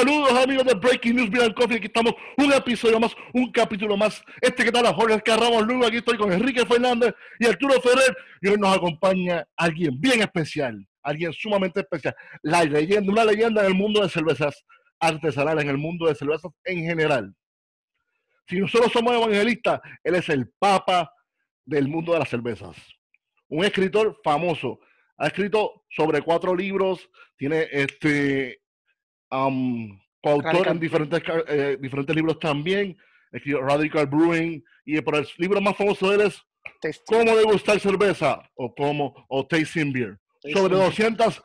Saludos amigos de Breaking News and Coffee. Aquí estamos un episodio más, un capítulo más. Este que tal Jorge Carramos Lugo. Aquí estoy con Enrique Fernández y Arturo Ferrer. Y hoy nos acompaña alguien bien especial, alguien sumamente especial. La leyenda, una leyenda en el mundo de cervezas artesanales, en el mundo de cervezas en general. Si nosotros somos evangelistas, él es el papa del mundo de las cervezas. Un escritor famoso. Ha escrito sobre cuatro libros, tiene este um, coautor en diferentes, eh, diferentes libros también, escribió Radical Brewing, y por el libro más famoso de él es Cómo degustar cerveza o cómo o tasting beer. sobre 200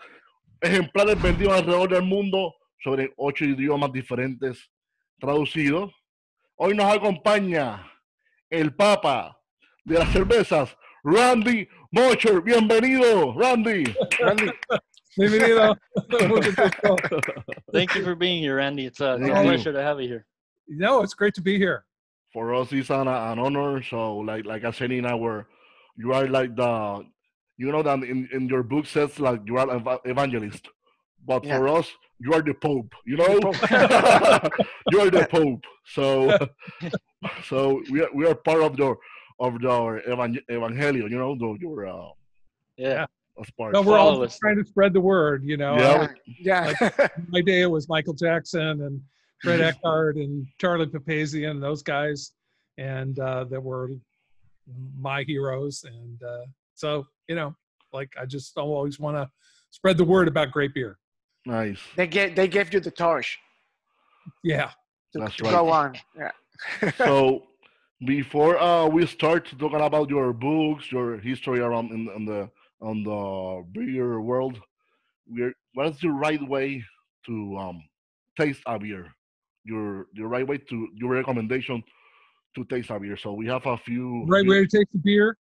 ejemplares vendidos alrededor del mundo, sobre ocho idiomas diferentes traducidos. Hoy nos acompaña el Papa de las cervezas, Randy Mocher. Bienvenido, Randy. Randy. Bienvenido. Thank you for being here, Randy. It's a, pleasure to have you here. No, it's great to be here. For us, it's an, an honor. So, like like I said in our, you are like the, you know that in, in your book says like you are an evangelist, but yeah. for us, you are the Pope. You know, you are the Pope. So, so we are we are part of your of your evangelion. You know, the, your uh, yeah that's part. No, we're all trying to spread the word, you know. Yeah. yeah. Like, my day it was Michael Jackson and Fred Eckhardt and Charlie Papazian and those guys, and uh, that were my heroes. And uh, so, you know, like I just always want to spread the word about great beer. Nice. They get they gave you the torch. Yeah. To, That's to right. go on. Yeah. so before uh, we start talking about your books, your history around in, in the on the beer world, we're what is the right way to um, taste a beer? Your your right way to your recommendation to taste a beer. So we have a few right way to taste the beer.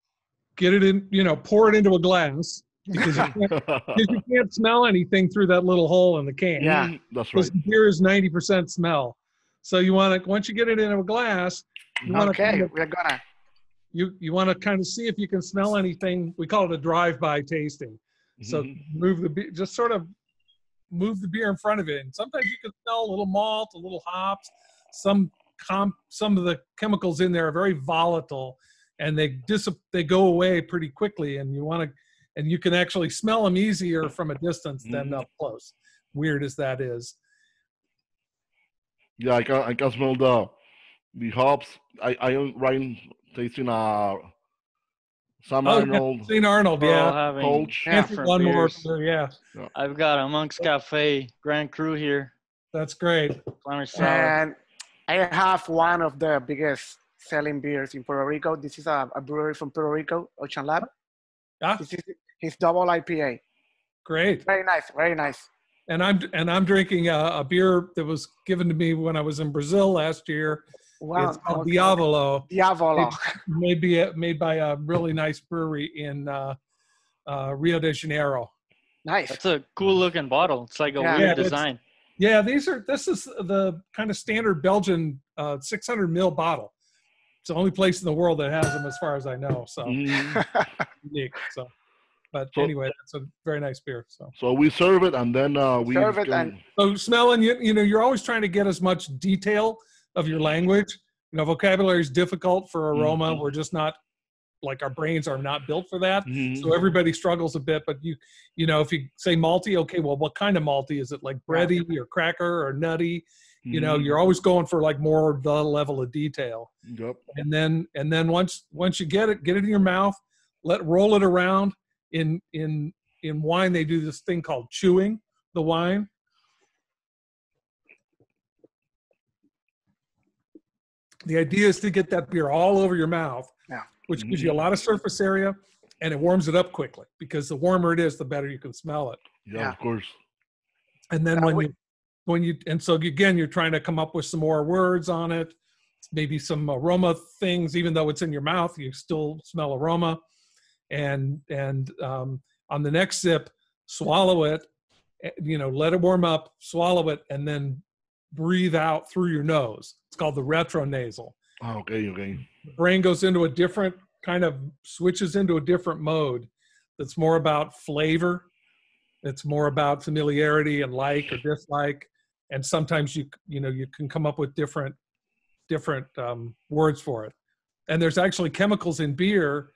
Get it in, you know, pour it into a glass because you can't, you can't smell anything through that little hole in the can. Yeah, that's right. beer is ninety percent smell. So you want to once you get it into a glass. You okay, kind of, we're gonna you you want to kind of see if you can smell anything. We call it a drive-by tasting. So mm-hmm. move the beer, just sort of move the beer in front of it. And sometimes you can smell a little malt, a little hops. Some comp, some of the chemicals in there are very volatile, and they dis they go away pretty quickly. And you want to, and you can actually smell them easier from a distance mm-hmm. than up close. Weird as that is. Yeah, I can I can smell the the hops. I I am right tasting uh Sam oh, Arnold. St. Arnold, yeah. Coach. One more, yeah. I've got a Monk's Cafe Grand Cru here. That's great. And I have one of the biggest selling beers in Puerto Rico. This is a, a brewery from Puerto Rico, Ocean Lab. Yeah. This is his double IPA. Great. Very nice. Very nice. And I'm and I'm drinking a, a beer that was given to me when I was in Brazil last year Wow. It's called okay. Diavolo. Diavolo. Made, made, made by a really nice brewery in uh, uh, Rio de Janeiro. Nice. That's a cool looking bottle. It's like a yeah, weird design. Yeah, these are. This is the kind of standard Belgian uh, 600 mil bottle. It's the only place in the world that has them, as far as I know. So mm. unique. So, but so, anyway, that's a very nice beer. So. So we serve it and then uh, we serve it and so smelling. You you know you're always trying to get as much detail of your language. You know, vocabulary is difficult for aroma. Mm-hmm. We're just not like our brains are not built for that. Mm-hmm. So everybody struggles a bit. But you, you know, if you say malty, okay, well, what kind of malty is it? Like bready or cracker or nutty? Mm-hmm. You know, you're mm-hmm. always going for like more the level of detail. Yep. And then and then once once you get it, get it in your mouth, let roll it around. In in in wine, they do this thing called chewing the wine. The idea is to get that beer all over your mouth, yeah. which gives you a lot of surface area and it warms it up quickly because the warmer it is, the better you can smell it. Yeah, yeah. of course. And then when you, when you, and so again, you're trying to come up with some more words on it, maybe some aroma things, even though it's in your mouth, you still smell aroma. And, and um, on the next sip, swallow it, eh, you know, let it warm up, swallow it, and then breathe out through your nose. It's called the retronasal. Oh, okay, okay. The brain goes into a different kind of switches into a different mode that's more about flavor. It's more about familiarity and like or dislike. and sometimes you you know you can come up with different different um, words for it. And there's actually chemicals in beer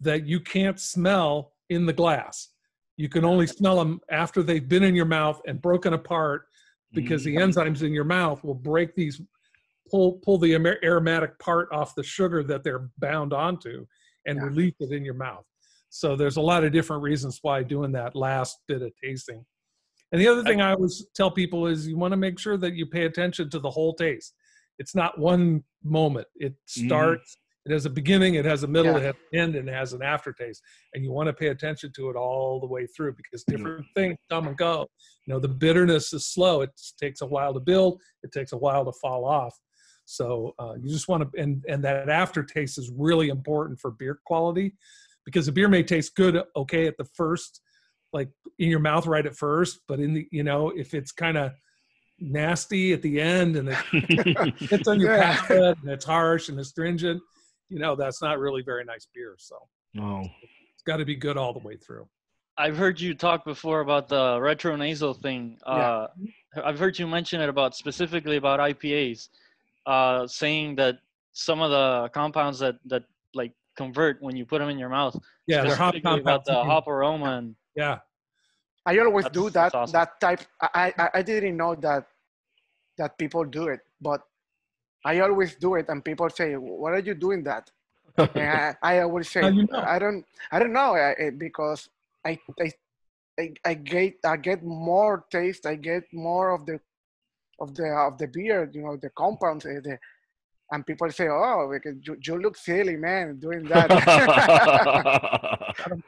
that you can't smell in the glass. You can only smell them after they've been in your mouth and broken apart because the mm-hmm. enzymes in your mouth will break these pull pull the aromatic part off the sugar that they're bound onto and Yeah. release it in your mouth. So there's a lot of different reasons why doing that last bit of tasting. And the other thing I always tell people is you want to make sure that you pay attention to the whole taste. It's not one moment. It mm-hmm. starts, it has a beginning, it has a middle, Yeah. it has an end, and it has an aftertaste. And you want to pay attention to it all the way through because different things come and go. You know, the bitterness is slow. It takes a while to build. It takes a while to fall off. So uh, you just want to, and and that aftertaste is really important for beer quality, because the beer may taste good, okay, at the first, like in your mouth right at first, but in the, you know, if it's kind of nasty at the end and it hits on your Yeah. palate and it's harsh and astringent, you know, that's not really very nice beer. So no. it's got to be good all the way through. I've heard you talk before about the retronasal thing. Uh, I've heard you mention it about specifically about IPAs, uh, saying that some of the compounds that that like convert when you put them in your mouth. Yeah, they're hop specifically about the hop aroma and Yeah, I always do that awesome. that type. I, I I didn't know that that people do it, but I always do it, and people say, "What are you doing that?" I, I always say, you know? "I don't I don't know I, I- because I, I I get I get more taste. I get more of the of the of the beer. You know the compounds. uh, The, and people say, "Oh, you, you look silly, man, doing that."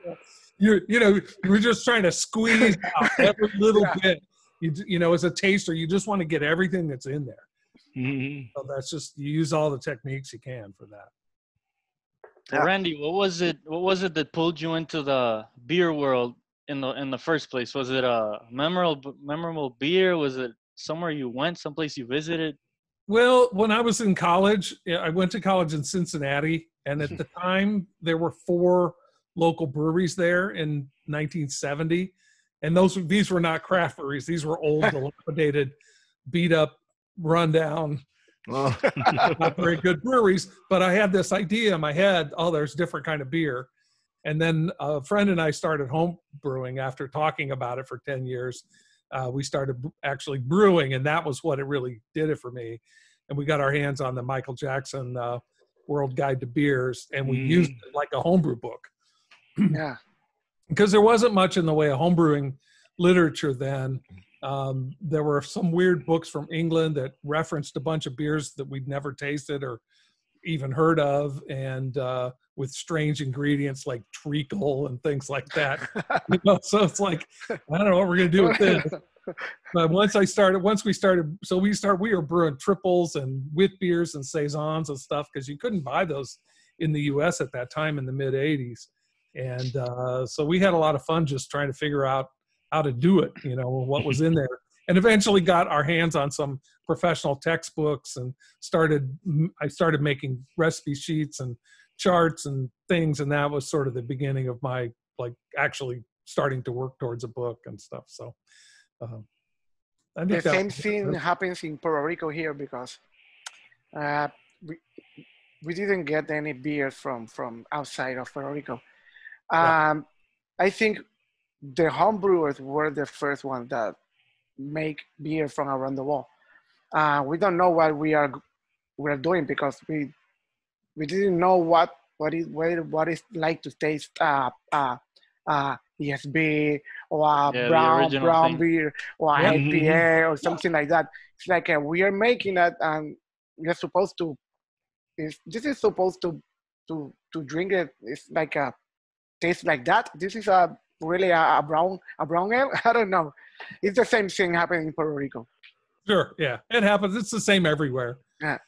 you you know we're just trying to squeeze out every little Yeah. bit. You you know, as a taster, you just want to get everything that's in there. Mhm. So that's just you use all the techniques you can for that. Yeah. Randy, what was it? What was it that pulled you into the beer world in the in the first place? Was it a memorable memorable beer? Was it somewhere you went, someplace you visited? Well, when I was in college, I went to college in Cincinnati, and at the time there were four local breweries there in 1970, and those these were not craft breweries; these were old, dilapidated, beat up, rundown, Oh. not very good breweries. But I had this idea in my head: oh, there's different kind of beer. And then a friend and I started home brewing after talking about it for 10 years. Uh, we started actually brewing, and that was what it really did it for me. And we got our hands on the Michael Jackson uh, World Guide to Beers, and we Mm. used it like a homebrew book yeah, because there wasn't much in the way of homebrewing literature then. Um, there were some weird books from England that referenced a bunch of beers that we'd never tasted or even heard of, and uh, with strange ingredients like treacle and things like that. You know, so it's like I don't know what we're gonna do with this. But once I started, once we started, so we start, we were brewing triples and wit beers and saisons and stuff because you couldn't buy those in the U.S. at that time in the mid '80s, and uh, so we had a lot of fun just trying to figure out how to do it, you know, what was in there, and eventually got our hands on some professional textbooks and started. I started making recipe sheets and charts and things, and that was sort of the beginning of my like actually starting to work towards a book and stuff. So. Um, I the think that same was- thing happens in Puerto Rico here because uh, we we didn't get any beers from from outside of Puerto Rico. Yeah. Um, I think the homebrewers were the first ones that make beer from around the world. Uh, we don't know what we are we're doing because we we didn't know what what is what, what is like to taste uh, uh, uh, ESB or uh, Yeah, brown brown thing. beer or Yeah. IPA or something like that. It's like uh, we are making it and we're supposed to. It's, this is supposed to to to drink it. It's like a taste like that. This is a really a, a brown a brown ale. I don't know. It's the same thing happening in Puerto Rico. Sure, yeah, it happens. It's the same everywhere. Yeah.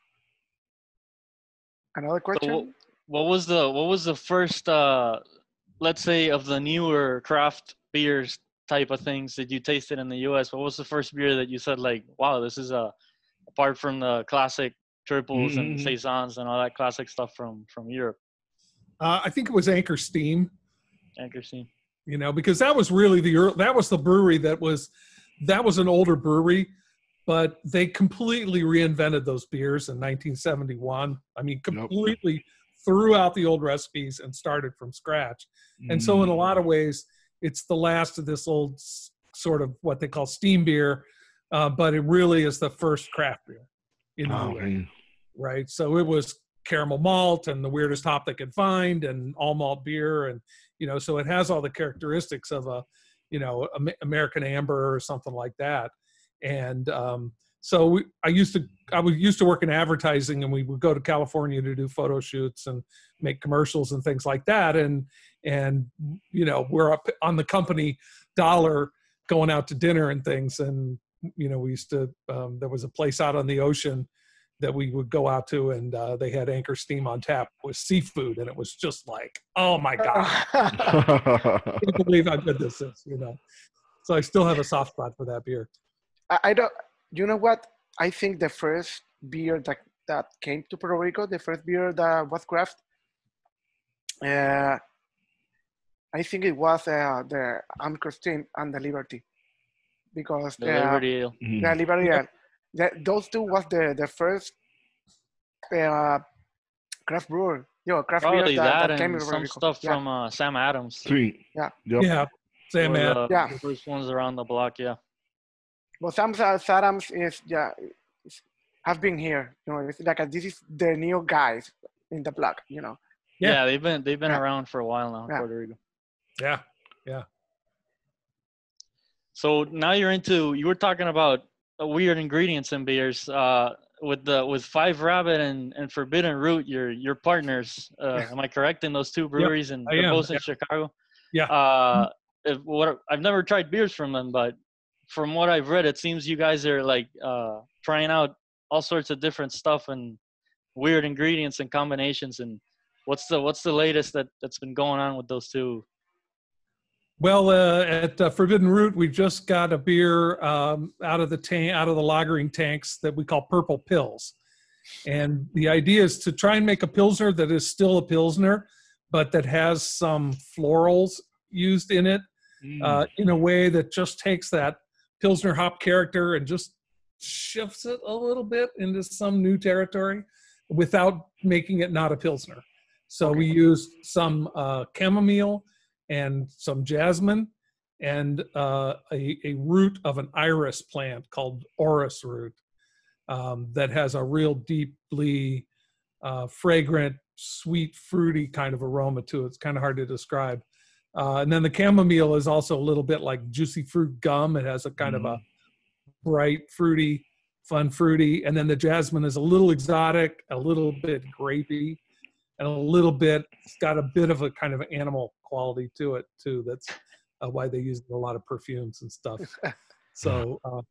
Another question. what was the what was the first uh let's say of the newer craft beers type of things that you tasted in the US? What was the first beer that you said like, wow, this is a apart from the classic triples and Mhm. saisons and all that classic stuff from from Europe, Uh, I think it was Anchor Steam. anchor scene. You know, because that was really the that was the brewery that was that was an older brewery, but they completely reinvented those beers in 1971. I mean, completely threw out the old recipes and started from scratch. And so, in a Mm. lot of ways, it's the last of this old sort of what they call steam beer, uh, but it really is the first craft beer in Oh, okay. right? So it was caramel malt and the weirdest hop they could find, and all malt beer, and you know, so it has all the characteristics of a, you know, American amber or something like that. And um, so we, I used to, I was used to work in advertising, and we would go to California to do photo shoots and make commercials and things like that. And and you know, we're up on the company dollar going out to dinner and things. And you know, we used to. Um, there was a place out on the ocean that we would go out to, and uh, they had Anchor Steam on tap with seafood, and it was just like, oh my god, I can't believe how good this is. You know, so I still have a soft spot for that beer. I, I don't. You know what? I think the first beer that that came to Puerto Rico, the first beer that was craft, uh, I think it was uh, the Anchor Steam and the Liberty, because The the, Liberty Ale. The Liberty, Yeah. the, those two was the the first uh, craft brewer, you know, craft Probably beer that, that, that came and some stuff yeah. from uh, Sam Adams. Sí. Yeah. Yep. Yeah, Sam Were Ad- the Yeah. first ones around the block. Yeah. But Sam Adams is yeah, is, have been here. You know, it's like a, this is the new guys in the block. You know. Yeah. Yeah, they've been they've been Yeah. around for a while now, in Yeah. Puerto Rico. yeah, Yeah. So now you're into you were talking about uh, weird ingredients in beers. Uh, with the with Five Rabbit and, and Forbidden Root, your your partners. Uh, am I correct in those two breweries? and I both in yeah. Chicago. Yeah. Uh, if, what I've never tried beers from them, but from what I've read, it seems you guys are like uh, trying out all sorts of different stuff and weird ingredients and combinations. And what's the what's the latest that that's been going on with those two? Well, uh, at uh, Forbidden Root, we've just got a beer um, out of the tank, out of the lagering tanks that we call Purple Pills, and the idea is to try and make a pilsner that is still a pilsner, but that has some florals used in it Mm. uh, in a way that just takes that pilsner hop character and just shifts it a little bit into some new territory without making it not a pilsner. So we used some uh, chamomile and some jasmine and uh, a, a root of an iris plant called orris root um, that has a real deeply uh, fragrant, sweet, fruity kind of aroma to it. It's kind of hard to describe. Uh, and then the chamomile is also a little bit like juicy fruit gum. It has a kind of a bright, fruity, fun fruity. And then the jasmine is a little exotic, a little bit grapey, and a little bit, it's got a bit of a kind of animal quality to it too. That's uh, why they use a lot of perfumes and stuff. So, um,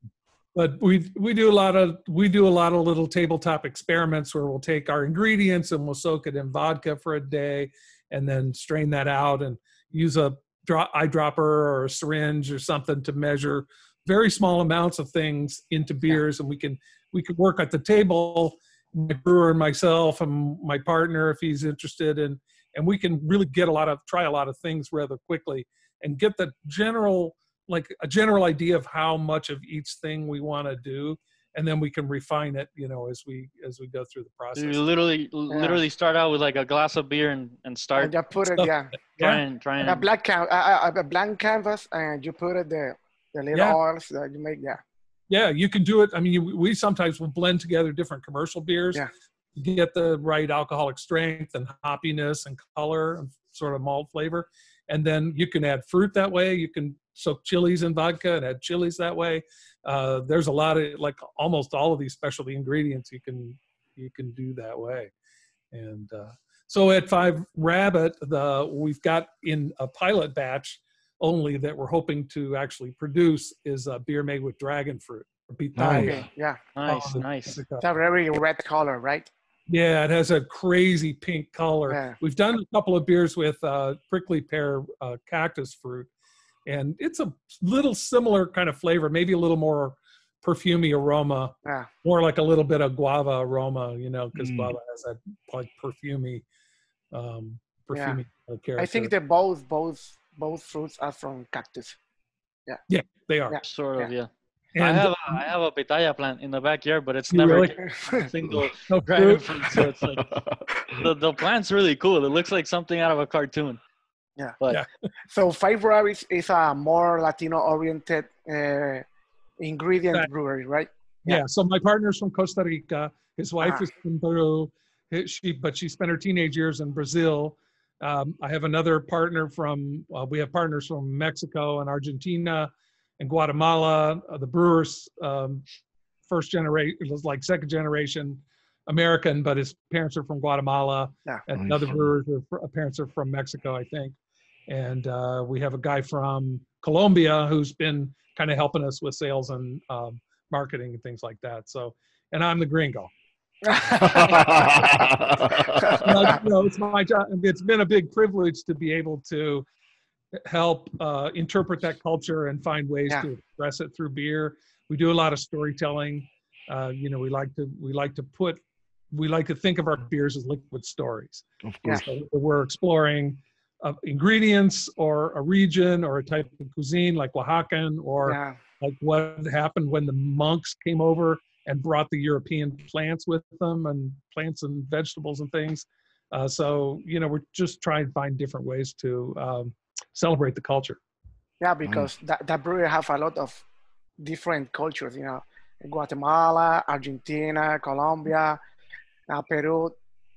but we we do a lot of we do a lot of little tabletop experiments where we'll take our ingredients and we'll soak it in vodka for a day, and then strain that out and use a drop, eyedropper or a syringe or something to measure very small amounts of things into beers, and we can we can work at the table, my brewer and myself and my partner if he's interested, and and we can really get a lot of try a lot of things rather quickly and get the general like a general idea of how much of each thing we want to do and then we can refine it you know as we as we go through the process You literally literally start out with like a glass of beer and, and And start you put it, Stuff. yeah, trying trying a black can, uh, a blank canvas, and you put it the the little Yeah. oils that you make. Yeah, yeah you can do it i mean you, we sometimes will blend together different commercial beers Yeah. Get the right alcoholic strength and hoppiness and color and sort of malt flavor. And then you can add fruit that way. You can soak chilies in vodka and add chilies that way. Uh, there's a lot of like almost all of these specialty ingredients you can you can do that way. And uh, so at five rabbit the we've got in a pilot batch only that we're hoping to actually produce is a beer made with dragon fruit or pitaya. okay, yeah. nice. Oh, nice. It's a very red color, right? Yeah, it has a crazy pink color. Yeah. We've done a couple of beers with uh, prickly pear uh, cactus fruit, and it's a little similar kind of flavor, maybe a little more perfumey aroma, Yeah, more like a little bit of guava aroma, you know, because Mm. guava has that like perfumey, um, Yeah. perfumey yeah. character. I think that both both both fruits are from cactus. Yeah. Yeah, they are. Yeah. sort of yeah I have a, I have a pitaya plant in the backyard, but it's never really? a single no dragon fruit. fruit. So it's like the, the plant's really cool. It looks like something out of a cartoon. Yeah. But Yeah. So Five Rabbits is a more Latino-oriented uh, ingredient Right. brewery, right? Yeah. So my partner's from Costa Rica. His wife Ah. is from Peru. She, but she spent her teenage years in Brazil. Um, I have another partner from. Uh, we have partners from Mexico and Argentina and Guatemala. Uh, the brewers, um, first generation, it was like second generation American, but his parents are from Guatemala. Yeah. And Nice. another brewers are fr- parents are from Mexico, I think. And uh, we have a guy from Colombia who's been kind of helping us with sales and um, marketing and things like that. So, and I'm the gringo. You know, it's my job. It's been a big privilege to be able to help uh, interpret that culture and find ways Yeah. to express it through beer. We do a lot of storytelling. Uh, you know, we like to we like to put we like to think of our beers as liquid stories. of course. So we're exploring uh, ingredients or a region or a type of cuisine like Oaxacan or yeah. like what happened when the monks came over and brought the European plants with them and plants and vegetables and things. Uh, so you know, we're just trying to find different ways to um, celebrate the culture. Yeah, because that, that brewery have a lot of different cultures, you know, Guatemala, Argentina, Colombia, uh, Peru.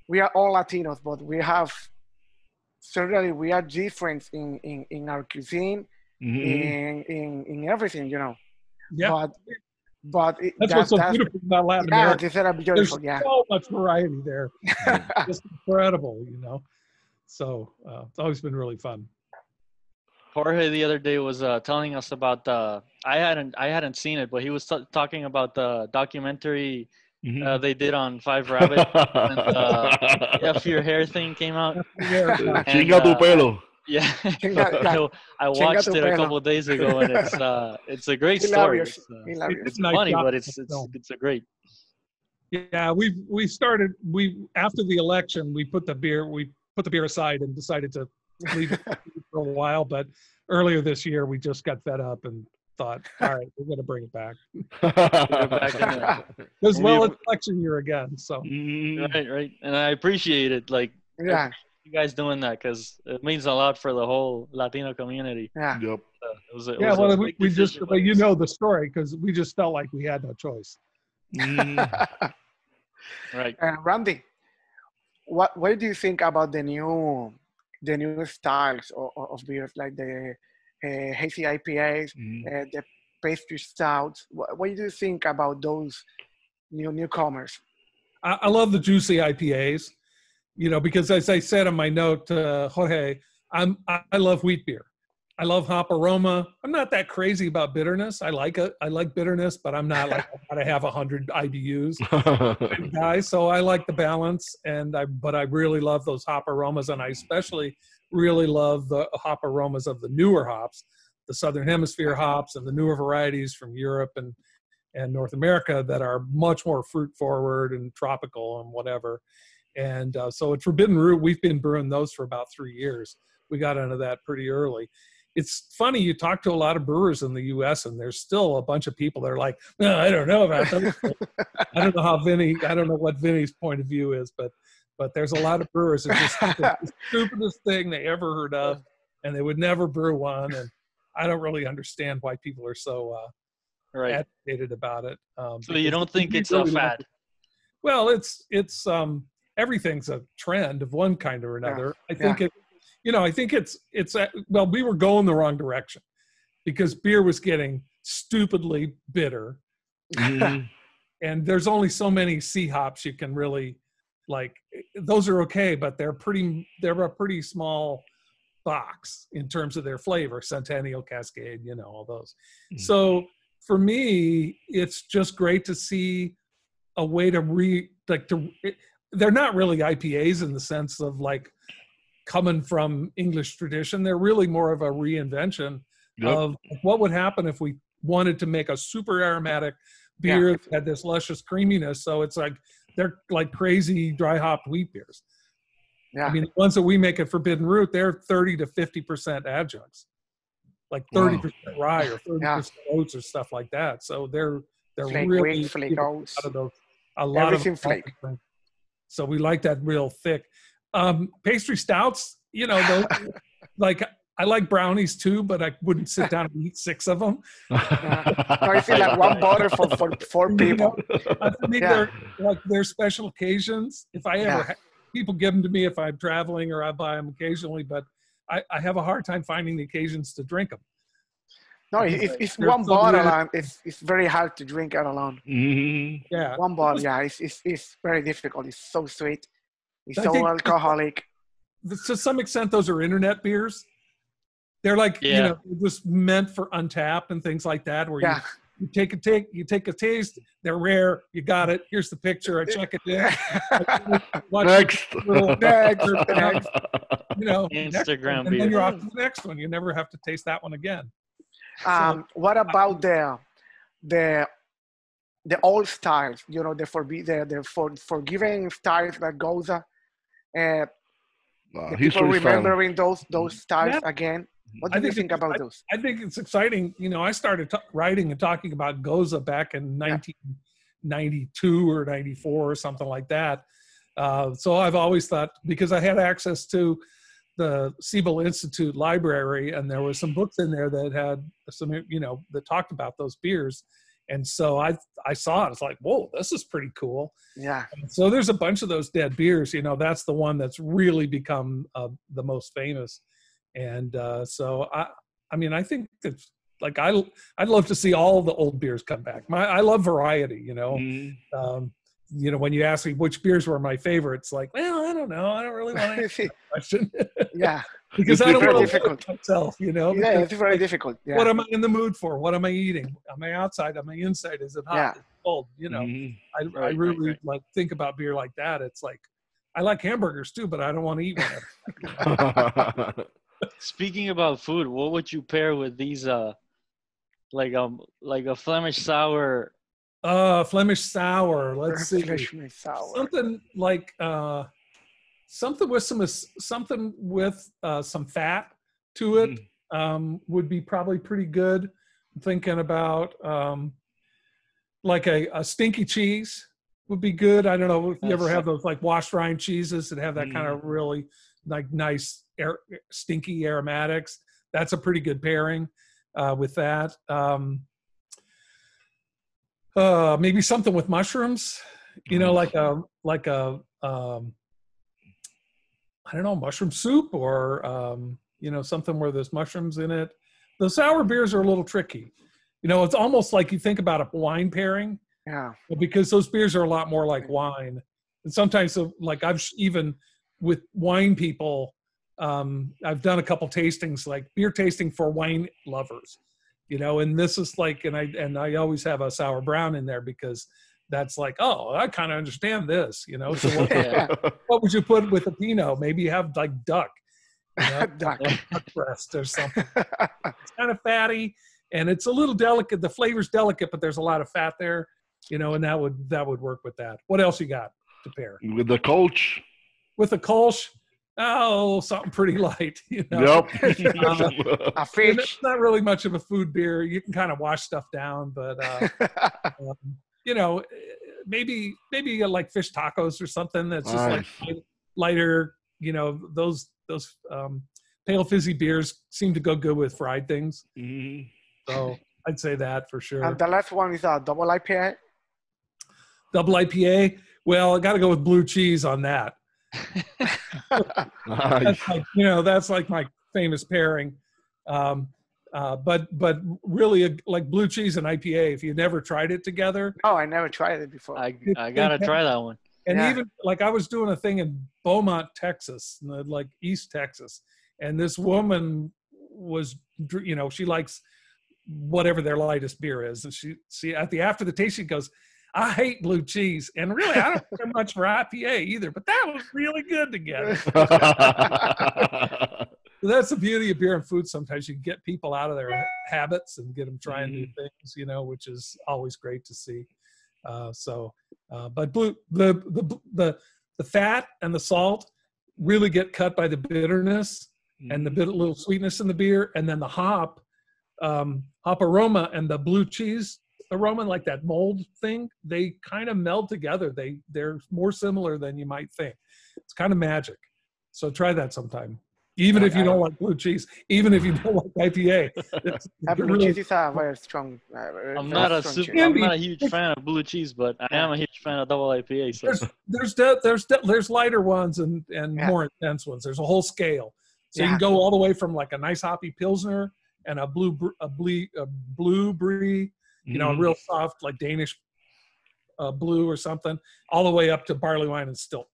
We are all Latinos, but we have certainly we are different in, in, in our cuisine, Mhm. in, in in everything, you know. Yeah, But but it, that's that- what's so that's- beautiful about Latin Yeah, America. this is a There's beautiful. Yeah, so much variety there. It's incredible, you know. So uh, it's always been really fun. Jorge the other day was uh, telling us about the. I hadn't I hadn't seen it, but he was t- talking about the documentary Mhm. uh, they did on Five Rabbit. and, uh, F your hair thing came out. Yeah, Chinga tu uh, pelo. Yeah, Chinga- yeah. I Chinga watched it a couple of days ago, and it's uh, it's a great story. It's, uh, hilarious. it's funny, but it's it's it's a great. Yeah, we we started we after the election we put the beer we put the beer aside and decided to leave it for a while. But earlier this year we just got fed up and thought, all right, we're gonna bring it back. back. As well, it's election year again, so Mhm. Right, right, and I appreciate it, like yeah, you guys doing that, because it means a lot for the whole Latino community. yeah. Yep. Uh, it was a, it yeah. was a Well, we, we just decision, but you know the story because we just felt like we had no choice. Mhm. right. And Randy, what what do you think about the new the new styles of, of beers like the uh, hazy IPAs, Mhm. uh, the pastry stouts? What, what do you think about those new newcomers? I, I love the juicy IPAs, you know, because as I said in my note, uh, Jorge, I'm I, I love wheat beer. I love hop aroma. I'm not that crazy about bitterness. I like it. I like bitterness, but I'm not like I gotta have a hundred IBUs guy. So I like the balance, and I but I really love those hop aromas, and I especially really love the hop aromas of the newer hops, the Southern Hemisphere hops, and the newer varieties from Europe and and North America that are much more fruit forward and tropical and whatever. And uh, so at Forbidden Root, we've been brewing those for about three years. We got into that pretty early. It's funny, you talk to a lot of brewers in the US, and there's still a bunch of people that are like, no, I don't know about those. I don't know how Vinny, I don't know what Vinny's point of view is, but but there's a lot of brewers that just the stupidest thing they ever heard of, and they would never brew one. And I don't really understand why people are so uh, Right. agitated about it. Um, So you don't think it's a really like fad? it. Well, it's it's um everything's a trend of one kind or another. I think it, you know, I think it's it's uh, well, we were going the wrong direction because beer was getting stupidly bitter, Mhm. and there's only so many C hops you can really like. Those are okay, but they're pretty they're a pretty small box in terms of their flavor. Centennial, Cascade, you know, all those. Mhm. So for me, it's just great to see a way to re like to. It, they're not really IPAs in the sense of like coming from English tradition. They're really more of a reinvention Yep. of what would happen if we wanted to make a super aromatic beer that had this luscious creaminess. So it's like they're like crazy dry hopped wheat beers. Yeah, I mean, the ones that we make at Forbidden Root, they're 30 to 50% adjuncts. like thirty percent rye or thirty Yeah. percent oats or stuff like that. So they're they're Flake really wheat, flake oats. a lot of those, a lot Everything of flake. So we like that real thick. Um, pastry stouts, you know, those, like I like brownies too, but I wouldn't sit down and eat six of them. No, I feel like one bottle for, for four You people. know, I think Yeah. they're like they're special occasions. If I ever Yeah. ha- people give them to me if I'm traveling or I buy them occasionally, but I, I have a hard time finding the occasions to drink them. No, it- it's, it's one so bottle good. and it's, it's very hard to drink it alone. Mhm. Yeah, One bottle, yeah, it's, it's, it's very difficult. It's so sweet. It's I so alcoholic. to some extent, those are internet beers. They're like you Yeah. know just meant for Untappd and things like that, where Yeah. you, you take a take you take a taste. They're rare. You got it. Here's the picture. I check it in. Watch Next. little- Next, next. you know, next Instagram one, and then you're off to the next one. You never have to taste that one again. um, what about the the the old styles? You know, the forbi- the, the for, forgiving styles that goes uh, uh, Uh, people history style. remembering those those styles Yeah. again. What I do you think think it's- about those? I think it's exciting. You know, I started t- writing and talking about Gose back in 1992 or 94 or something like that. Uh, so I've always thought because I had access to the Siebel Institute library and there were some books in there that had some, you know, that talked about those beers. And so I I saw it. It's like, whoa, this is pretty cool. Yeah, So there's a bunch of those dead beers. You know, that's the one that's really become uh, the most famous. And uh, so I, I mean, I think it's like I, I'd love to see all the old beers come back. My, I love variety. You know, Mhm. um, you know, when you ask me which beers were my favorites, like, well, I don't know. I don't really want to answer that question yeah, because It's I don't want to difficult. myself. You know, yeah. because, It's very like, difficult. Yeah, What am I in the mood for? What am I eating? Am I outside? Am I inside? Is it hot? Yeah. Is it cold? You know. Mhm. I, I Right, right, really right. like think about beer like that. It's like I like hamburgers too, but I don't want to eat one. Speaking about food, what would you pair with these? Uh, like um, like a Flemish sour. Uh, Flemish sour. Let's see, Freshman sour. something like uh, something with some something with uh, some fat to it um, would be probably pretty good. I'm thinking about um, like a, a stinky cheese would be good. I don't know if you ever have those like washed rind cheeses that have that kind of really like nice air, stinky aromatics. That's a pretty good pairing uh, with that. Um, uh, maybe something with mushrooms, you know, like a like a um, I don't know, mushroom soup or um, you know something where there's mushrooms in it. The sour beers are a little tricky. You know, it's almost like you think about a wine pairing Yeah, because those beers are a lot more like wine and sometimes like i've even with wine people um i've done a couple tastings like beer tasting for wine lovers you know and this is like and i and i always have a sour brown in there because that's like oh i kind of understand this you know so what, Yeah. what would you put with a pinot maybe you have like duck you know, Duck. duck breast or something it's kind of fatty and it's a little delicate the flavor's delicate but there's a lot of fat there you know and that would that would work with that what else you got to pair With the coach. with a kolsch oh something pretty light you know Yep. a fish. it's not really much of a food beer you can kind of wash stuff down but uh um, you know maybe maybe you got like fish tacos or something that's just like lighter you know those those um pale fizzy beers seem to go good with fried things. Mhm. so i'd say that for sure. And the last one is a? Double IPA. double ipa well i got to go with blue cheese on that. That's like, you know that's like my famous pairing. Um uh, but but really uh, like blue cheese and IPA if you never tried it together Oh, I never tried it before. I I gotta try that one. and Yeah. even like I was doing a thing in Beaumont, Texas, in like East Texas, and this woman was, you know, she likes whatever their lightest beer is, and she, she at the after the taste, she goes, "I hate blue cheese," and really, I don't care much for IPA either, but that was really good together. That's the beauty of beer and food. Sometimes you can get people out of their habits and get them trying new things, you know, which is always great to see. Uh, so, uh, but blue, the, the the the fat and the salt really get cut by the bitterness and the bit little sweetness in the beer, and then the hop um, hop aroma and the blue cheese aroma, like that mold thing, they kind of meld together. They they're more similar than you might think. It's kind of magic. So try that sometime. Even if you don't like blue cheese, even if you don't like IPA, blue really- cheese is a very strong. Uh, very I'm very not a super. I'm not a huge fan of blue cheese, but I am a huge fan of double IPA. So there's there's de- there's de- there's lighter ones and and Yeah. more intense ones. There's a whole scale, so you can go all the way from like a nice hoppy pilsner and a blue a blue a blue brie, you know, a Mhm. real soft like Danish uh, blue or something, all the way up to barley wine and still.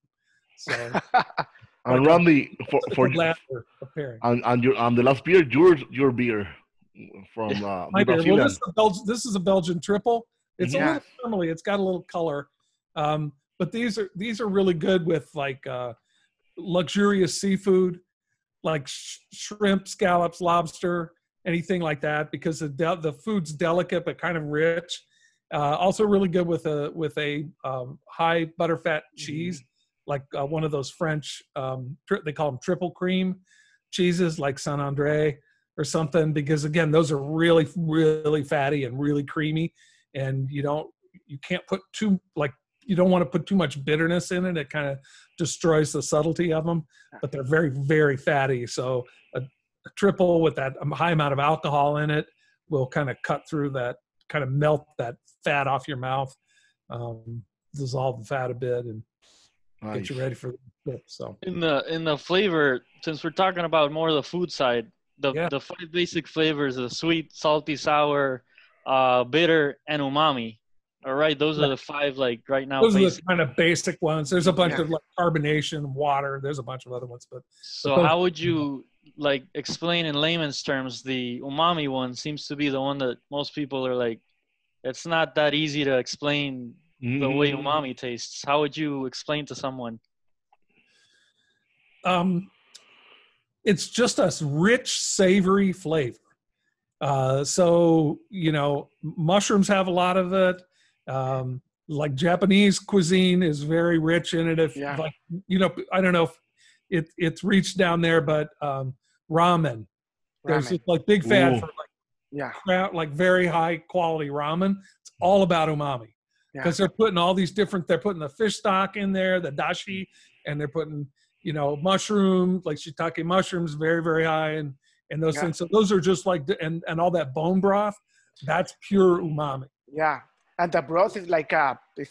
So And Randy, for, for a latter pairing. and, and your and the last beer, your your beer from uh, My beer. Well, this is, a Belgian, this is a Belgian triple. It's a little caramely. It's got a little color, um, but these are these are really good with like uh, luxurious seafood, like sh- shrimp, scallops, lobster, anything like that, because the de- the food's delicate but kind of rich. Uh, also, really good with a with a um, high butterfat cheese, like uh, one of those French um, tri- they call them triple cream cheeses, like Saint Andre or something because again those are really really fatty and really creamy and you don't you can't put too like you don't want to put too much bitterness in it it kind of destroys the subtlety of them but they're very very fatty so a, a triple with that um, high amount of alcohol in it will kind of cut through that kind of melt that fat off your mouth um, dissolve the fat a bit and Nice. get you ready for the dip so in the in the flavor, since we're talking about more the food side, the Yeah. the five basic flavors: the sweet, salty, sour, uh, bitter, and umami. All right, those are the five like right now. those are the kind of basic ones there's a bunch Yeah. of like carbonation water there's a bunch of other ones but So those- how would you like explain in layman's terms the umami one seems to be the one that most people are like it's not that easy to explain the way Mm. umami tastes. How would you explain to someone? um, it's just a rich, savory flavor. Uh, so you know, mushrooms have a lot of it. Um, like Japanese cuisine is very rich in it. If Yeah. like you know, I don't know if it it's reached down there, but um, ramen. There's Ramen. like big fan Ooh. for like Yeah, crowd, like very high quality ramen. It's all about umami yeah, because they're putting all these different. They're putting the fish stock in there, the dashi, and they're putting you know mushroom like shiitake mushrooms, very very high, and and those Yeah. things. So those are just like and and all that bone broth. That's pure umami. yeah. And the broth is like uh, a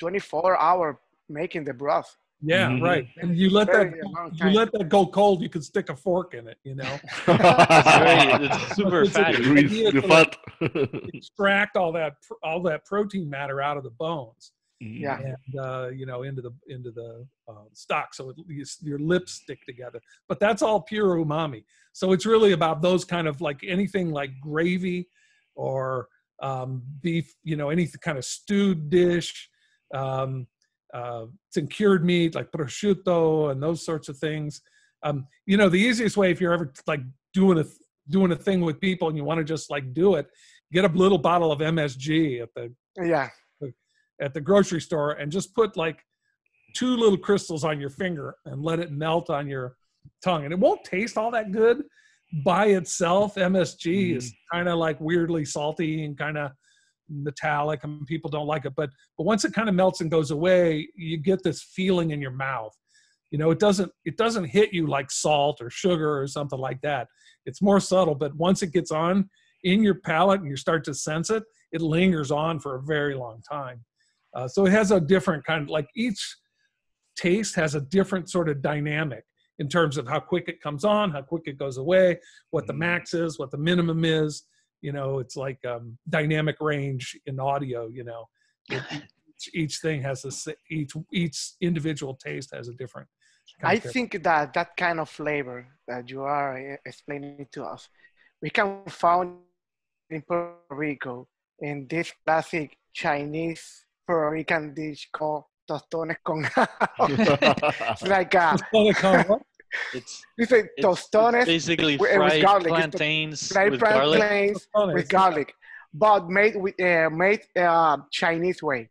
24 hour making the broth. Yeah, Mhm. right. And you let that Very you let that go cold. You can stick a fork in it. You know, It's very, it's super It's a- fatty. Grease, idea the to, like, fat. extract all that all that protein matter out of the bones. Yeah. and uh, you know into the into the uh, stock so it, you, your lips stick together but that's all pure umami so it's really about those kind of like anything like gravy or um, beef you know any kind of stewed dish um, uh, it's in cured meat like prosciutto and those sorts of things um, you know the easiest way if you're ever like doing a doing a thing with people and you want to just like do it get a little bottle of msg at the Yeah, at the grocery store and just put like two little crystals on your finger and let it melt on your tongue. And it won't taste all that good by itself. MSG is kind of like weirdly salty and kind of metallic and people don't like it. But but once it kind of melts and goes away, you get this feeling in your mouth. You know, it doesn't it doesn't hit you like salt or sugar or something like that. It's more subtle, but once it gets on in your palate and you start to sense it, it lingers on for a very long time. Uh, so it has a different kind of like each taste has a different sort of dynamic in terms of how quick it comes on, how quick it goes away, what the Mhm. max is, what the minimum is. You know, it's like um, dynamic range in audio. You know, each, each thing has a s- each each individual taste has a different. I think that that kind of flavor that you are eh, explaining to us, we can find in Puerto Rico in this classic Chinese Puerto Rican dish called tostones con It's like uh, What they call what? It's, you say it's, tostones it's basically with- with fried garlic. Plantains fried with garlic. plantains with garlic, but made with uh, made uh, Chinese way.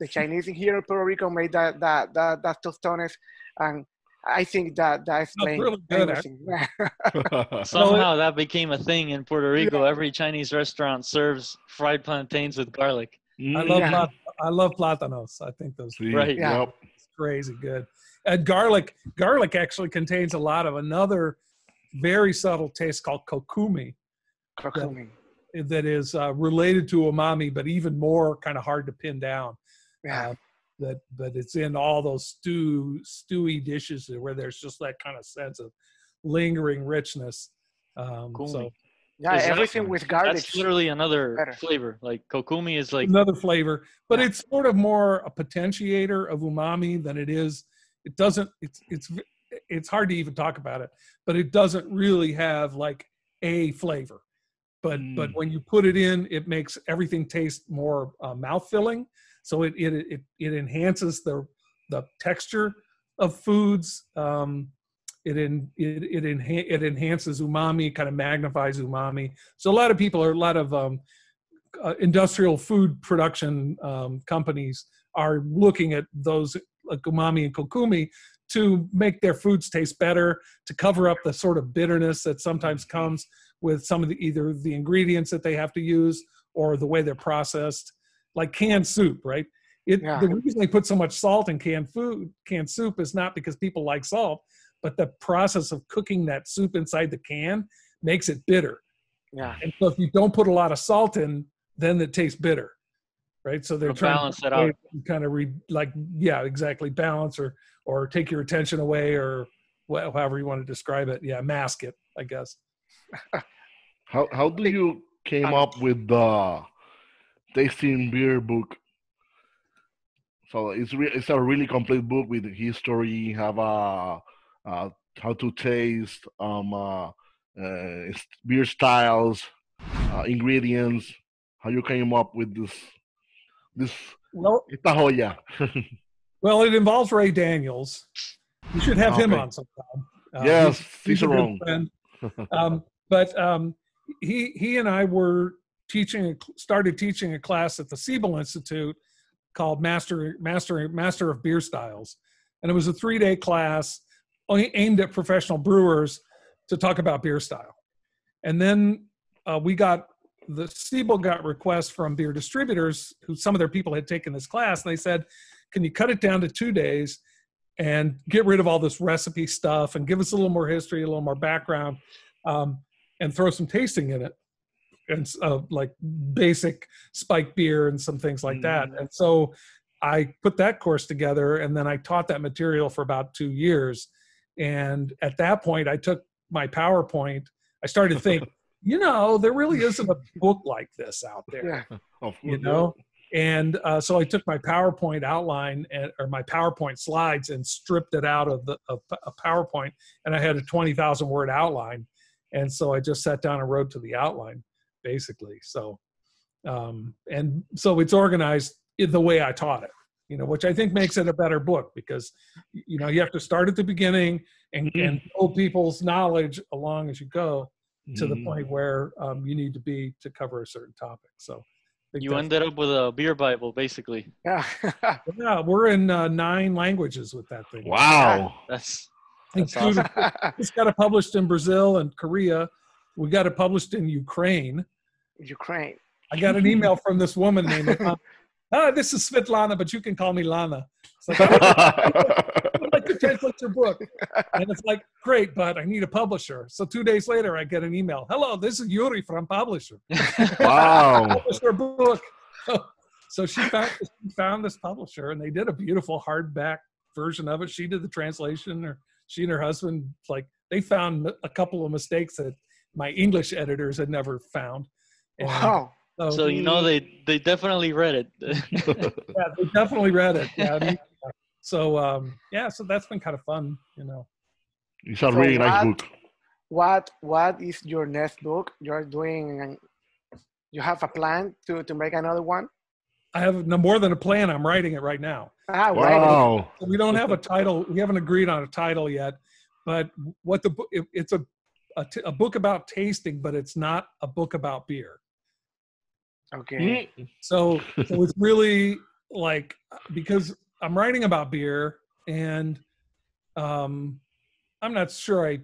The Chinese in here in Puerto Rico made that that that, that tostones, and I think that that's explains really good. Somehow that became a thing in Puerto Rico. Every Chinese restaurant serves fried plantains with garlic. I love Yeah. plat- I love platanos. I think those are Right. Yeah. Yep. crazy good. And garlic garlic actually contains a lot of another very subtle taste called kokumi Kokumi. that is uh, related to umami, but even more kind of hard to pin down. Yeah. Uh, that but it's in all those stew stewy dishes where there's just that kind of sense of lingering richness. Um, Kokumi. so yeah, is that- everything with garlic. That's literally another better. flavor. Like kokumi is like another flavor, but Yeah. it's sort of more a potentiator of umami than it is. It doesn't. It's it's it's hard to even talk about it, but it doesn't really have like a flavor. But but Mm. when you put it in, it makes everything taste more uh, mouth filling. So it it it it enhances the the texture of foods. Um, it in it it, enha- it enhances umami, kind of magnifies umami. So a lot of people are a lot of um, uh, industrial food production um, companies are looking at those like umami and kokumi to make their foods taste better, to cover up the sort of bitterness that sometimes comes with some of the either the ingredients that they have to use or the way they're processed, like canned soup, right? It, Yeah. The reason they put so much salt in canned food, canned soup, is not because people like salt, but the process of cooking that soup inside the can makes it bitter. Yeah. And so if you don't put a lot of salt in, then it tastes bitter, right? So they're To trying balance to it out. kind of re, like yeah, exactly balance or or take your attention away or wha- however you want to describe it. Yeah, mask it, I guess. How how do you came up with the tasting beer book? So it's re- it's a really complete book with history, have a uh, how to taste, um, uh, uh, beer styles, uh, ingredients. How you came up with this this Well, esta joya? well, it involves Ray Daniels. You should have him on sometime. Uh, yes, he's- he's a good Cicerone. friend. um, but um, he he and I were teaching started teaching a class at the Siebel Institute called Master Master Master of Beer Styles, and it was a three day class aimed at professional brewers to talk about beer style. And then uh, we got the Siebel got requests from beer distributors who some of their people had taken this class, and they said, "Can you cut it down to two days?" and get rid of all this recipe stuff and give us a little more history, a little more background, um, and throw some tasting in it, and uh, like basic spike beer and some things like that. Mm. And so I put that course together, and then I taught that material for about two years. And at that point, I took my PowerPoint. I started to think, you know, there really isn't a book like this out there Yeah. Of you know? And uh, so i took my powerpoint outline and, or my powerpoint slides and stripped it out of the of a powerpoint and i had a 20000 word outline. And so i just sat down and wrote to the outline basically. So um, and so it's organized in the way i taught it you know which i think makes it a better book because you know you have to start at the beginning and, Mhm. and build people's knowledge along as you go to the Mhm. point where um, you need to be to cover a certain topic so you ended up with a beer bible basically. Yeah. yeah, we're in uh, nine languages with that thing. Wow. That's Including, it's got it published in Brazil and Korea. We got it published in Ukraine. Ukraine. I got an email from this woman named, uh, ah, this is Svetlana, but you can call me Lana. It's like, I'd to translate your book. And it's like, great, but I need a publisher. So two days later, I get an email. Hello, this is Yuri from Publisher. wow. Published her book. So she found, she found this publisher, and they did a beautiful hardback version of it. She did the translation, or she and her husband, like, they found a couple of mistakes that my English editors had never found. And Wow. So, so you know they they definitely read it. yeah, they definitely read it. Yeah. I mean, so um, yeah, so that's been kind of fun, you know. It's a So really nice what- book. What What is your next book? You're doing. You have a plan to to make another one? I have no more than a plan. I'm writing it right now. Ah, right. Wow. we don't have a title. We haven't agreed on a title yet. But what the book? It, it's a, a t- a book about tasting, but it's not a book about beer. Okay. So so it's really like because I'm writing about beer and Um, I'm not sure I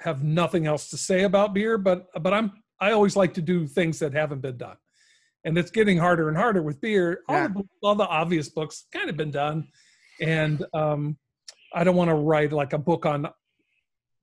have nothing else to say about beer, but but I'm I always like to do things that haven't been done, and it's getting harder and harder with beer. All, Yeah. the, books- all the obvious books kind of been done, and um, I don't want to write like a book on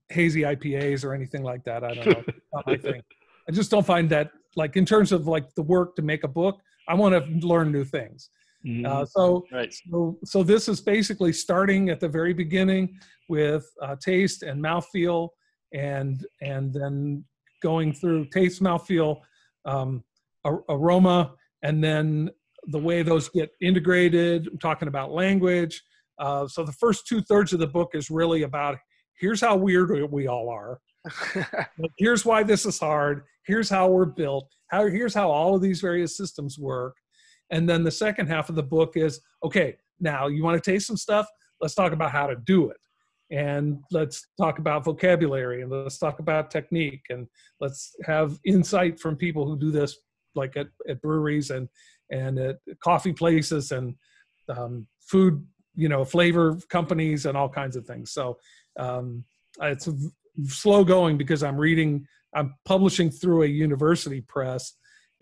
hazy IPAs or anything like that. I don't know. Not my thing. I just don't find that like in terms of like the work to make a book. I want to learn new things. Mhm. Uh, so Right. so, so this is basically starting at the very beginning with uh, taste and mouthfeel, and and then going through taste, mouthfeel, um, a- aroma, and then the way those get integrated. I'm talking about language. Uh, so the first two thirds of the book is really about here's how weird we- we all are. Here's why this is hard. Here's how we're built. How here's how all of these various systems work. And then the second half of the book is okay, now you want to taste some stuff? Let's talk about how to do it. And let's talk about vocabulary and let's talk about technique and let's have insight from people who do this like at, at breweries and and at coffee places and um, food, you know, flavor companies and all kinds of things. So um, it's slow going because I'm reading, I'm publishing through a university press,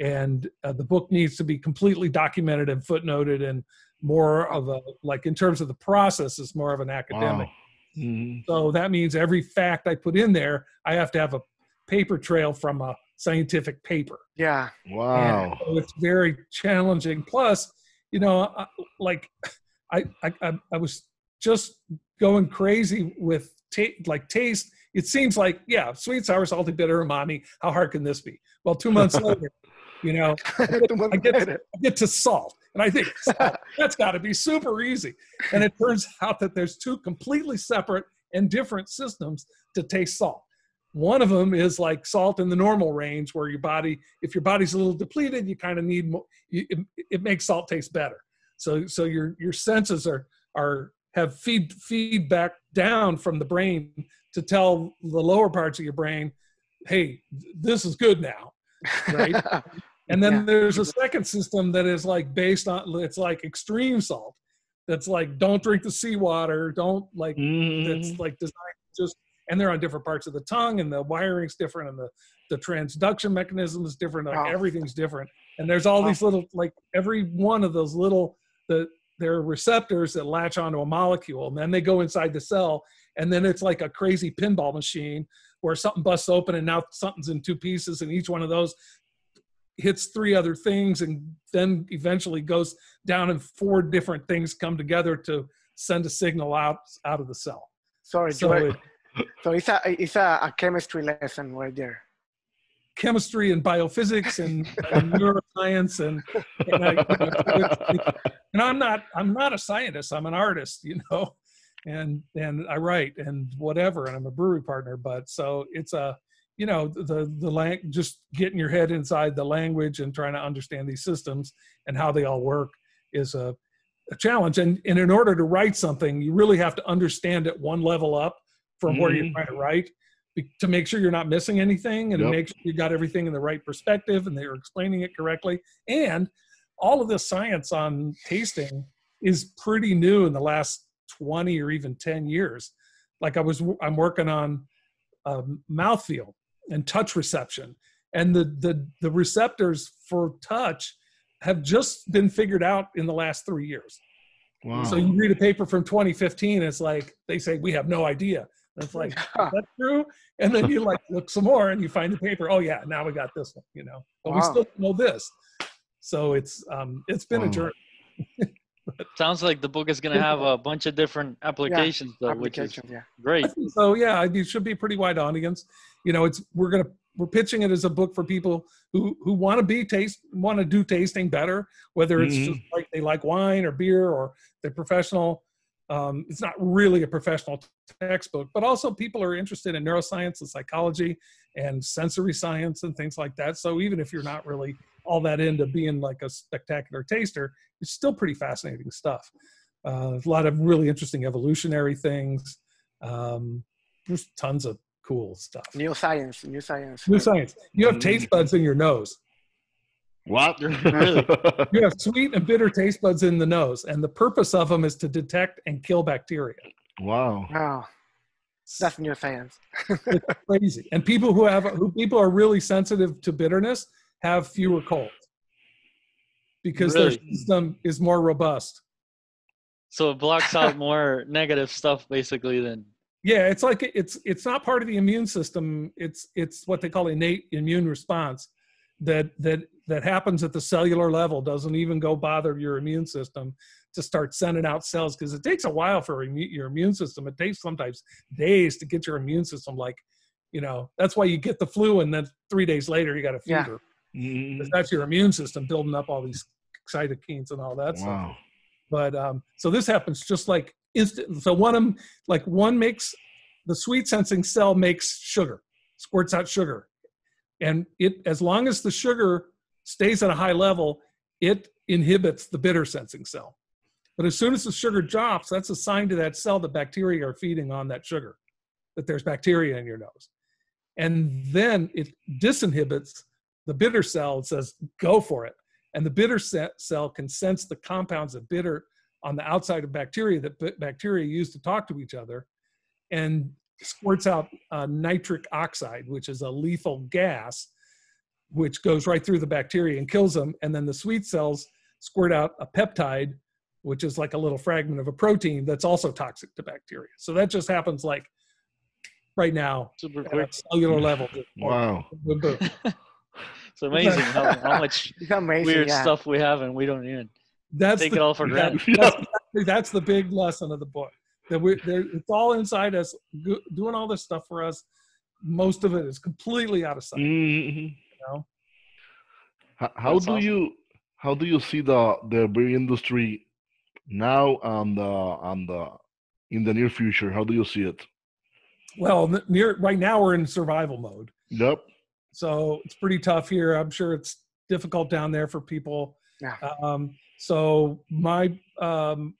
and uh, the book needs to be completely documented and footnoted and more of a like in terms of the process is more of an academic. Wow. Mhm. So that means every fact I put in there, I have to have a paper trail from a scientific paper. yeah. Wow. So it's very challenging. Plus, you know, I- like I, I, I- I was just going crazy with ta- like taste. It seems like, yeah, sweet, sour, salty, bitter, umami. How hard can this be? Well, two months later, you know, I get. I get to salt. And I think that's got to be super easy. And it turns out that there's two completely separate and different systems to taste salt. One of them is like salt in the normal range, where your body, if your body's a little depleted, you kind of need more. It, it makes salt taste better. So, so your your senses are are have feed feedback down from the brain to tell the lower parts of your brain, hey, this is good now. Right. And then Yeah. there's a second system that is like based on it's like extreme salt. That's like don't drink the seawater, don't like Mhm. that's like designed just and they're on different parts of the tongue and the wiring's different and the the transduction mechanism is different like Wow. everything's different and there's all Wow. these little like every one of those little the there are receptors that latch onto a molecule and then they go inside the cell and then it's like a crazy pinball machine where something busts open and now something's in two pieces and each one of those hits three other things and then eventually goes down and four different things come together to send a signal out out of the cell Sorry, so it, So it's a it's a, a chemistry lesson right there. chemistry and biophysics and, and neuroscience and and, I, and I'm not I'm not a scientist I'm an artist you know and and I write and whatever and I'm a brewery partner but so it's a you know the the lang- just getting your head inside the language and trying to understand these systems and how they all work is a, a challenge and, and in order to write something you really have to understand it one level up from where you're Mhm. trying to write to make sure you're not missing anything and to Yep. make sure you got everything in the right perspective and they're explaining it correctly and all of this science on tasting is pretty new in the last 20 or even 10 years like i was i'm working on um, mouthfeel and touch reception. And the, the the receptors for touch have just been figured out in the last three years. Wow. so you read a paper from 2015 it's like they say we have no idea. And it's like is that true? And then you like look some more and you find the paper oh yeah now we got this one you know? But we still know this. So it's um it's been a Wow. journey Sounds like the book is going to have a bunch of different applications, though, which is Application, yeah. great. So yeah it should be a pretty wide audience you know it's we're gonna we're pitching it as a book for people who who want to be taste want to do tasting better whether it's Mhm. just like they like wine or beer or they're professional um, it's not really a professional textbook but also people are interested in neuroscience and psychology and sensory science and things like that so even if you're not really all that into being like a spectacular taster it's still pretty fascinating stuff uh, a lot of really interesting evolutionary things um, there's tons of cool stuff. New science, new science. New science. You have Mm. taste buds in your nose. what? Really? You have sweet and bitter taste buds in the nose, and the purpose of them is to detect and kill bacteria. Wow. Oh, that's new science. It's crazy. And people who have who people are really sensitive to bitterness have fewer colds because their system is more robust. So it blocks out more negative stuff basically then. Yeah, it's like it's it's not part of the immune system. It's it's what they call innate immune response that that that happens at the cellular level. Doesn't even go bother your immune system to start sending out cells because it takes a while for your immune system. It takes sometimes days to get your immune system like, you know, that's why you get the flu and then three days later you got a fever. Mhm. 'Cause That's your immune system building up all these cytokines and all that stuff. But um, so this happens just like instant so one of them like one makes the sweet sensing cell makes sugar squirts out sugar. And it as long as the sugar stays at a high level it inhibits the bitter sensing cell. But as soon as the sugar drops that's a sign to that cell that bacteria are feeding on that sugar that there's bacteria in your nose. And then it disinhibits the bitter cell says go for it. And the bitter cell can sense the compounds of bitter on the outside of bacteria that bacteria use to talk to each other and squirts out uh, nitric oxide which is a lethal gas which goes right through the bacteria and kills them. And then the sweet cells squirt out a peptide which is like a little fragment of a protein that's also toxic to bacteria. So that just happens like right now Super at a cellular level. Wow. boom, boom. It's amazing how, how much amazing. weird yeah. stuff we have and we don't even that's take the it all for that- granted. that's, that's the big lesson of the book that we there it's all inside us go- doing all this stuff for us most of it is completely out of sight Mhm. know? How, how do awesome. you how do you see the the beer industry now and uh, and the in the near future? How do you see it? well n- near right now we're in survival mode Yep. So it's pretty tough here. I'm sure it's difficult down there for people. Yeah. um, so my um,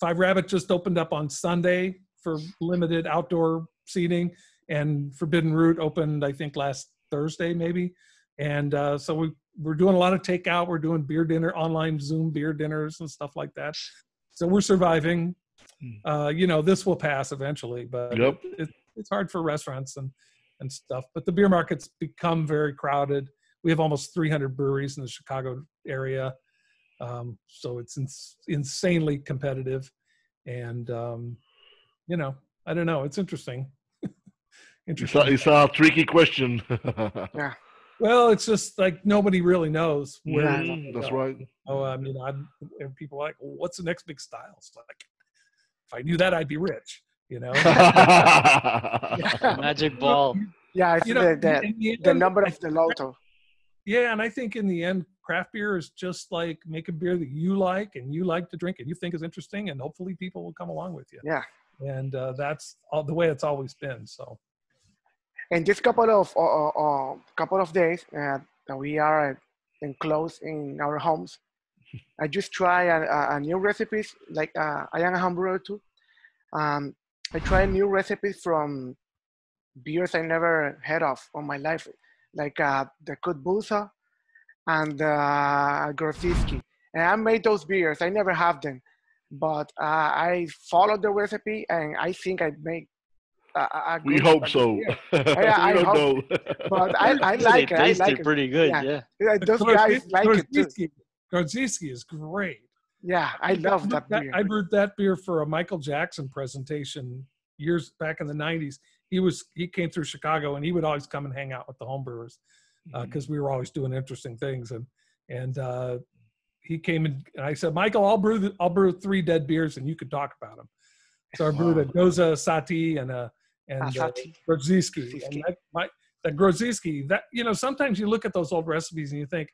five rabbit just opened up on sunday for limited outdoor seating and forbidden root opened i think last thursday maybe. And uh, so we, we're doing a lot of takeout. We're doing beer dinner online zoom beer dinners and stuff like that. So we're surviving. Uh, you know this will pass eventually but Yep. it, it's hard for restaurants and and stuff but the beer market's become very crowded we have almost 300 breweries in the chicago area um, so it's ins- insanely competitive and um, you know i don't know it's interesting It's interesting a, it's a tricky question. Yeah. Well it's just like nobody really knows where Yeah, it's Mm, that's go. right. oh i mean i'm and people are like well, what's the next big style it's like if i knew that i'd be rich you know Magic ball. Yeah, it's you know the, the, the the end, number of the lotto. Yeah, and I think in the end, craft beer is just like make a beer that you like and you like to drink and you think is interesting, and hopefully people will come along with you. Yeah. And uh, that's all, the way it's always been. So In this couple of uh, uh, uh, couple of days uh, that we are enclosed in our homes, I just try a, a, a new recipes. Like uh, I am a home brewer too. Um, I try new recipes from beers I never heard of on my life, like uh, the Kottbusser and uh, Grodziskie. And I made those beers. I never have them, but uh, I followed the recipe, and I think I make. A, a a we hope so. beer. we I don't hope- know. But I, I They like it. I like it. pretty good. Yeah. Yeah. Yeah, Those guys like it too. Grodziskie, Grodziskie is great. Yeah, I love that beer. I brewed that beer for a Michael Jackson presentation years back in the '90s. He was he came through Chicago and he would always come and hang out with the homebrewers because we were always doing interesting things and and uh, he came in and I said, Michael, I'll brew the, I'll brew three dead beers and you can talk about them. So I brewed a Gose Sahti and a and uh, Asati. Grodziskie. Grodziskie. And that, my, that that you know, sometimes you look at those old recipes and you think,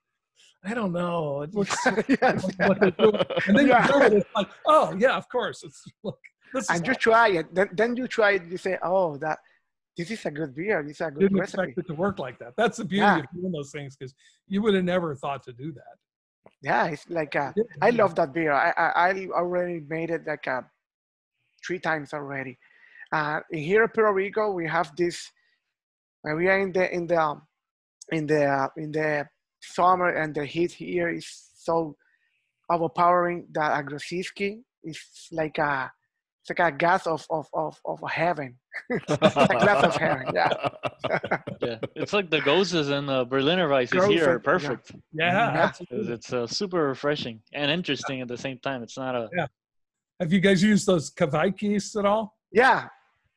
I don't know, it looks Yes. what they're doing. And then Yeah. you it, it's like, oh yeah, of course. It's look, this and you try it. Then, then you try it. You say, "Oh, that this is a good beer. This is a good didn't recipe." expect it to work like that. That's the beauty Yeah. of doing those things because you would have never thought to do that. Yeah, it's like uh, I love that beer. I, I I already made it like uh, three times already. Uh, here in Puerto Rico, we have this. Uh, we are in the in the um, in the uh, in the summer, and the heat here is so overpowering that a Grodziskie is like a it's like a gas of of of, of heaven. a glass of heaven. Yeah. Yeah, it's like the goses and the Berliner Weisses Goses, here are perfect. Yeah, Yeah. 'Cause absolutely. It's uh, super refreshing and interesting at the same time. It's not a Yeah. Have you guys used those kveiks at all? Yeah.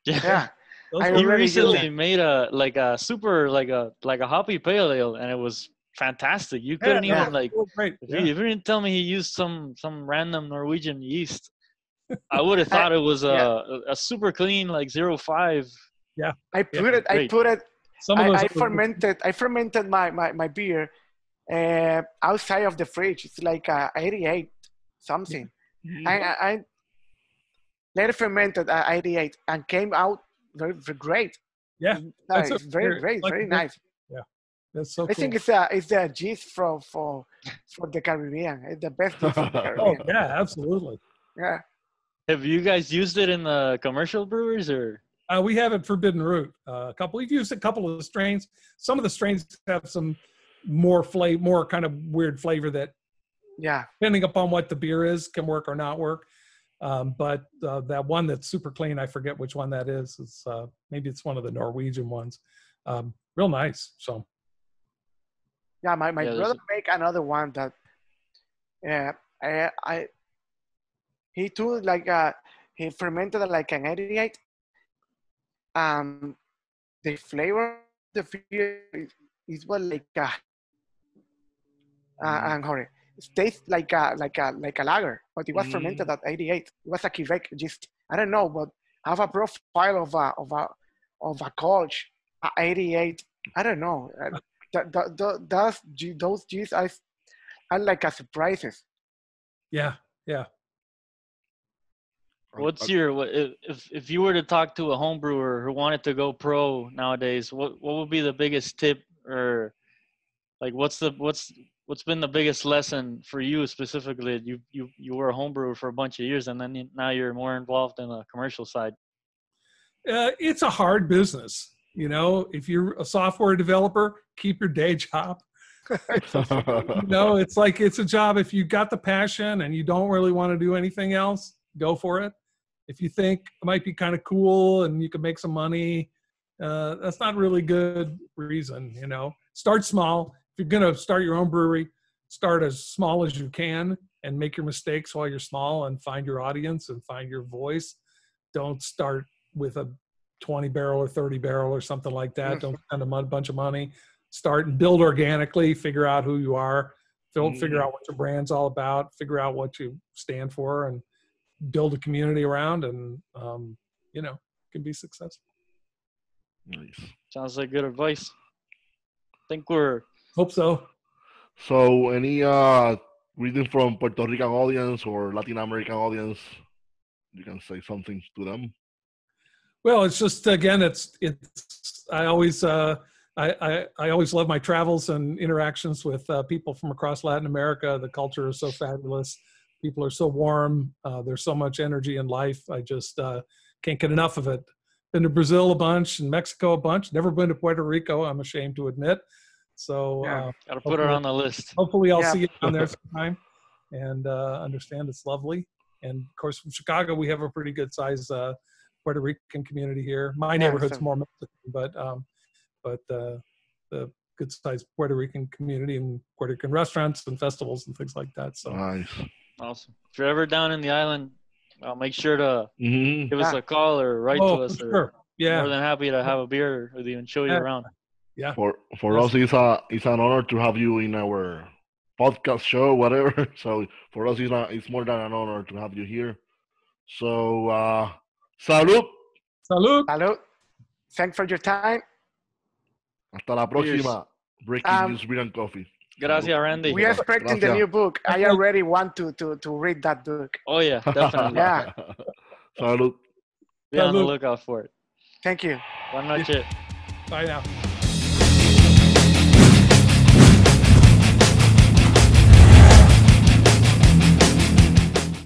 Yeah. Those I are- He recently it. made a like a super like a like a hoppy pale ale, and it was fantastic. You couldn't yeah, even like if, Yeah. you, if you didn't tell me he used some some random Norwegian yeast, I would have thought it was a, yeah. a, a super clean like zero five. Yeah. I put it. I put it. Some of I, those I are- fermented. I fermented my my, my beer uh, outside of the fridge. It's like uh, 88 something. I, I, I later fermented at 88 and came out very, very great. Yeah, that's Nice, a- very very- great, like very- nice. That's so I cool. think it's a it's the gist for for for the Caribbean. It's the best gist for the oh, yeah, absolutely. Yeah. Have you guys used it in the commercial brewers or? Uh, we have it Forbidden Root. Uh, a couple. We've used a couple of the strains. Some of the strains have some more flavor, more kind of weird flavor that, Yeah. depending upon what the beer is, can work or not work. Um, but uh, that one that's super clean, I forget which one that is. It's uh, maybe it's one of the Norwegian ones. Um, real nice. So Yeah, my, my Yeah, brother make another one that yeah I I he too like uh he fermented like an 88 um the flavor of the beer is, is what like uh, uh and sorry it tastes like a like a like a lager but it was fermented at 88 it was a kveik just I don't know but have a profile of a of a of a at 88 I don't know. Uh, that, that, that, those, those G's are, are like a surprises. yeah, yeah. What's your if if- if you were to talk to a home brewer who wanted to go pro nowadays? What what would be the biggest tip or like what's the what's what's been the biggest lesson for you specifically? You you you were a home brewer for a bunch of years and then you- now you're more involved in the commercial side. Uh, it's a hard business. You know, if you're a software developer, keep your day job. you know, it's like it's a job. If you got the passion and you don't really want to do anything else, go for it. If you think it might be kind of cool and you can make some money, uh, that's not really good reason. You know, start small. If you're gonna start your own brewery, start as small as you can and make your mistakes while you're small and find your audience and find your voice. Don't start with a 20 barrel or 30 barrel or something like that. Don't spend a bunch of money. Start and build organically. Figure out who you are. Fil- Figure out what your brand's all about. Figure out what you stand for, and build a community around. And um, you know, can be successful. Nice. Sounds like good advice. I think we're Hope so. So, any uh, reading from Puerto Rican audience or Latin American audience, you can say something to them. Well, it's just again, it's it's. I always uh, I, I I always love my travels and interactions with uh, people from across Latin America. The culture is so fabulous. People are so warm. Uh, there's so much energy in life. I just uh, can't get enough of it. Been to Brazil a bunch and Mexico a bunch. Never been to Puerto Rico. I'm ashamed to admit. So Yeah. uh, gotta put it on the list. hopefully I'll Yeah. see you down there sometime and uh, understand it's lovely. And of course, from Chicago, we have a pretty good size uh, Puerto Rican community here. My Yeah, neighborhood's so- more Mexican, but um, but uh, the good sized Puerto Rican community and Puerto Rican restaurants and festivals and things like that. So Nice. Awesome. If you're ever down in the island, I'll make sure to hmm give us a call or write oh, to us. for Or sure. Yeah, More than happy to have a beer with you and show you Yeah. around. Yeah. For for Yes. us, it's a it's an honor to have you in our podcast show, whatever. So for us, it's not, it's more than an honor to have you here. So, uh, salud. salud. Hello. Thanks for your time. Hasta la próxima. Breaking Um, news, beer and coffee. Gracias, Randy. We are expecting the new book. I already want to to to read that book. Oh yeah, definitely. Yeah. salud. Be on the lookout for it. Thank you. Buenas noches. Bye now.